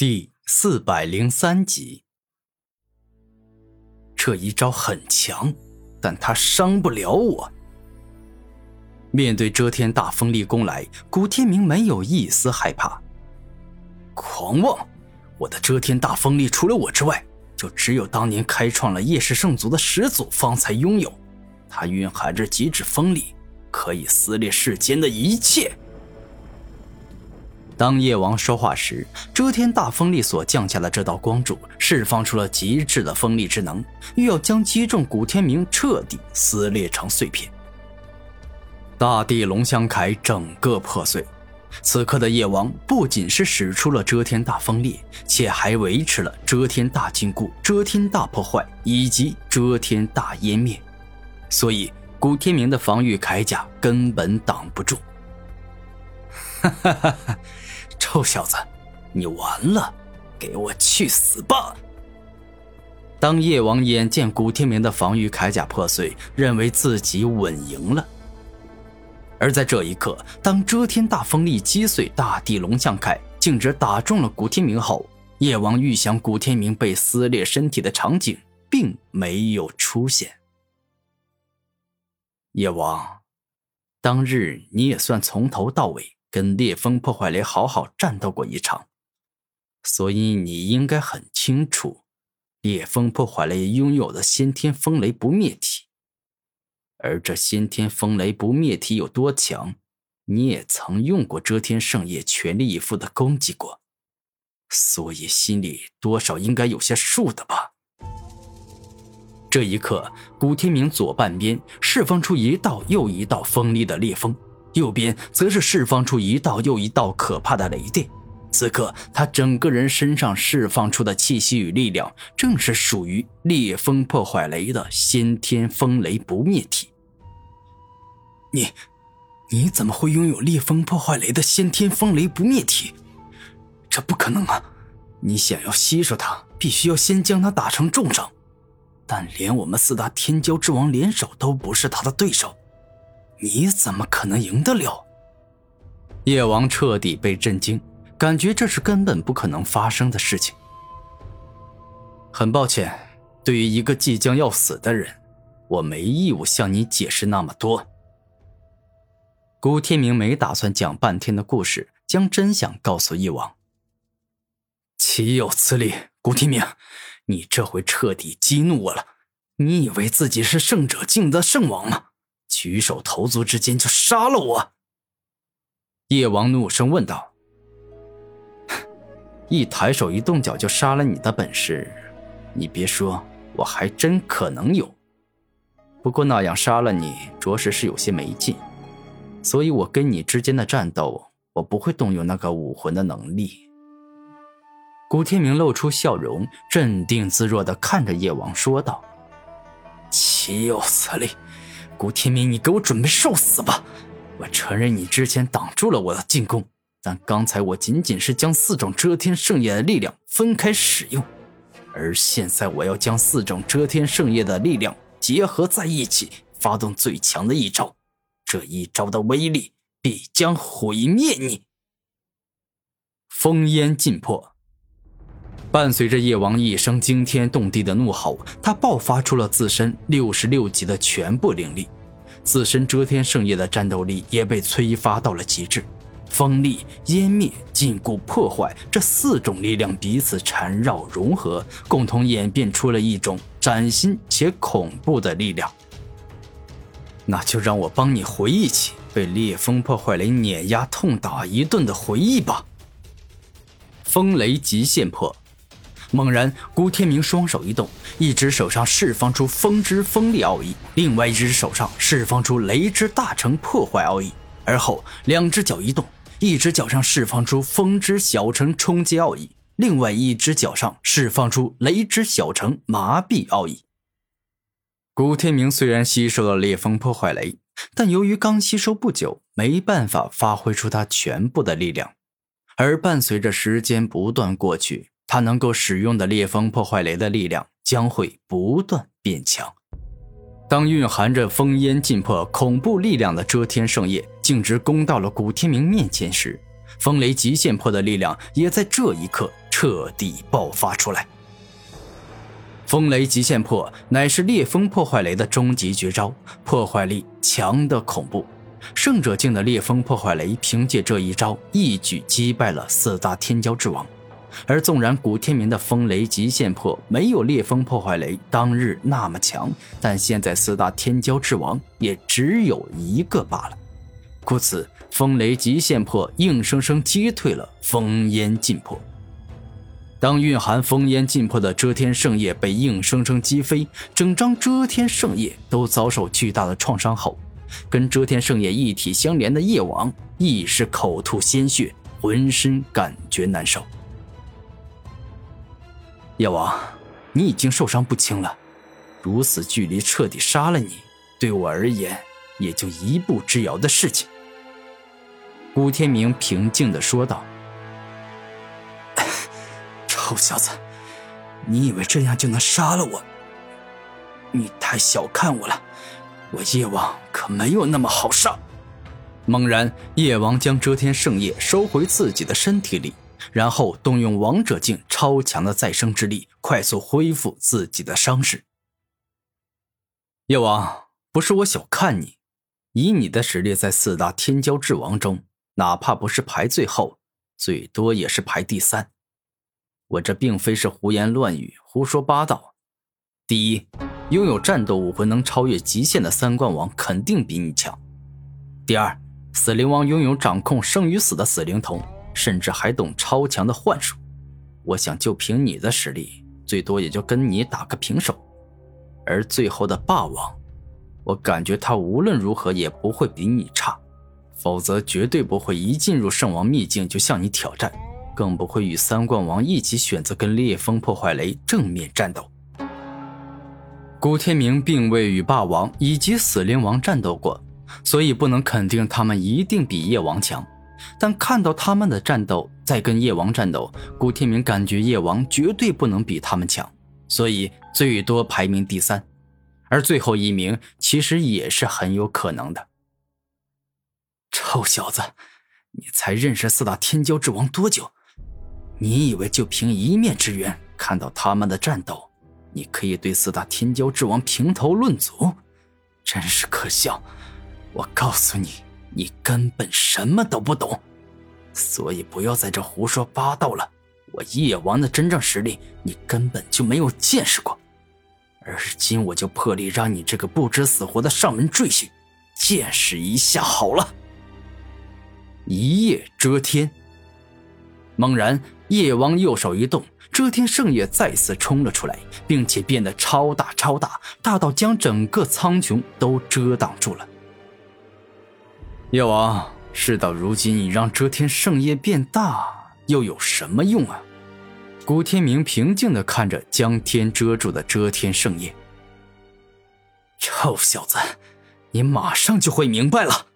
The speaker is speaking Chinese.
第四百零三集，这一招很强，但他伤不了我。面对遮天大风力攻来，古天明没有一丝害怕。狂妄！我的遮天大风力除了我之外，就只有当年开创了夜氏圣族的始祖方才拥有。它蕴含着极致风力，可以撕裂世间的一切。当夜王说话时，遮天大风力所降下的这道光柱释放出了极致的锋利之能，欲要将击中古天明彻底撕裂成碎片。大地龙香铠整个破碎。此刻的夜王不仅是使出了遮天大风力，且还维持了遮天大禁锢、遮天大破坏以及遮天大湮灭，所以古天明的防御铠甲根本挡不住。哈哈哈！臭小子，你完了！给我去死吧！当夜王眼见古天明的防御铠甲破碎，认为自己稳赢了。而在这一刻，当遮天大风力击碎大地龙象铠，径直打中了古天明后，夜王预想古天明被撕裂身体的场景并没有出现。夜王，当日你也算从头到尾。跟烈风破坏雷好好战斗过一场，所以你应该很清楚，烈风破坏雷拥有的先天风雷不灭体。而这先天风雷不灭体有多强，你也曾用过遮天圣业全力以赴的攻击过，所以心里多少应该有些数的吧。这一刻，古天明左半边释放出一道又一道锋利的烈风。右边则是释放出一道又一道可怕的雷电。此刻，他整个人身上释放出的气息与力量，正是属于烈风破坏雷的先天风雷不灭体。你，你怎么会拥有烈风破坏雷的先天风雷不灭体？这不可能啊！你想要吸收它，必须要先将它打成重伤。但连我们四大天骄之王联手都不是他的对手。你怎么可能赢得了？夜王彻底被震惊，感觉这是根本不可能发生的事情。很抱歉，对于一个即将要死的人，我没义务向你解释那么多。古天明没打算讲半天的故事，将真相告诉夜王。岂有此理！古天明，你这回彻底激怒我了。你以为自己是胜者境的圣王吗？举手投足之间就杀了我！叶王怒声问道：“ 一抬手一动脚就杀了你的本事，你别说，我还真可能有。不过那样杀了你，着实是有些没劲。所以我跟你之间的战斗，我不会动用那个武魂的能力。”古天明露出笑容，镇定自若的看着叶王说道：“岂有此理！”古天明，你给我准备受死吧！我承认你之前挡住了我的进攻，但刚才我仅仅是将四种遮天圣业的力量分开使用，而现在我要将四种遮天圣业的力量结合在一起，发动最强的一招。这一招的威力必将毁灭你！烽烟尽破。伴随着夜王一声惊天动地的怒吼，他爆发出了自身六十六级的全部灵力，自身遮天圣业的战斗力也被催发到了极致。锋利、湮灭、禁锢、破坏这四种力量彼此缠绕融合，共同演变出了一种崭新且恐怖的力量。那就让我帮你回忆起被烈风破坏雷碾压、痛打一顿的回忆吧。风雷极限破。猛然，古天明双手一动，一只手上释放出风之锋利奥义，另外一只手上释放出雷之大成破坏奥义。而后，两只脚一动，一只脚上释放出风之小成冲击奥义，另外一只脚上释放出雷之小成麻痹奥义。古天明虽然吸收了烈风破坏雷，但由于刚吸收不久，没办法发挥出他全部的力量。而伴随着时间不断过去，他能够使用的烈风破坏雷的力量将会不断变强。当蕴含着烽烟尽破恐怖力量的遮天圣业径直攻到了古天明面前时，风雷极限破的力量也在这一刻彻底爆发出来。风雷极限破乃是烈风破坏雷的终极绝招，破坏力强的恐怖。圣者境的烈风破坏雷凭借这一招一举击败了四大天骄之王。而纵然古天明的风雷极限破没有烈风破坏雷当日那么强，但现在四大天骄之王也只有一个罢了。故此，风雷极限破硬生生击退了风烟尽破。当蕴含风烟尽破的遮天圣叶被硬生生击飞，整张遮天圣叶都遭受巨大的创伤后，跟遮天圣叶一体相连的夜王亦是口吐鲜血，浑身感觉难受。夜王，你已经受伤不轻了，如此距离彻底杀了你，对我而言也就一步之遥的事情。古天明平静的说道：“臭小子，你以为这样就能杀了我？你太小看我了，我夜王可没有那么好杀。”猛然，夜王将遮天圣叶收回自己的身体里。然后动用王者境超强的再生之力，快速恢复自己的伤势。夜王，不是我小看你，以你的实力，在四大天骄之王中，哪怕不是排最后，最多也是排第三。我这并非是胡言乱语、胡说八道。第一，拥有战斗武魂能超越极限的三冠王肯定比你强。第二，死灵王拥有掌控生与死的死灵瞳。甚至还懂超强的幻术，我想就凭你的实力，最多也就跟你打个平手。而最后的霸王，我感觉他无论如何也不会比你差，否则绝对不会一进入圣王秘境就向你挑战，更不会与三冠王一起选择跟烈风破坏雷正面战斗。古天明并未与霸王以及死灵王战斗过，所以不能肯定他们一定比夜王强。但看到他们的战斗，在跟夜王战斗，古天明感觉夜王绝对不能比他们强，所以最多排名第三，而最后一名其实也是很有可能的。臭小子，你才认识四大天骄之王多久？你以为就凭一面之缘，看到他们的战斗，你可以对四大天骄之王评头论足？真是可笑！我告诉你。你根本什么都不懂，所以不要在这胡说八道了。我夜王的真正实力，你根本就没有见识过。而今我就破例让你这个不知死活的上门赘婿，见识一下好了。一夜遮天。猛然，夜王右手一动，遮天圣叶再次冲了出来，并且变得超大超大，大到将整个苍穹都遮挡住了。夜王，事到如今，你让遮天圣叶变大又有什么用啊？古天明平静的看着将天遮住的遮天圣叶。臭小子，你马上就会明白了。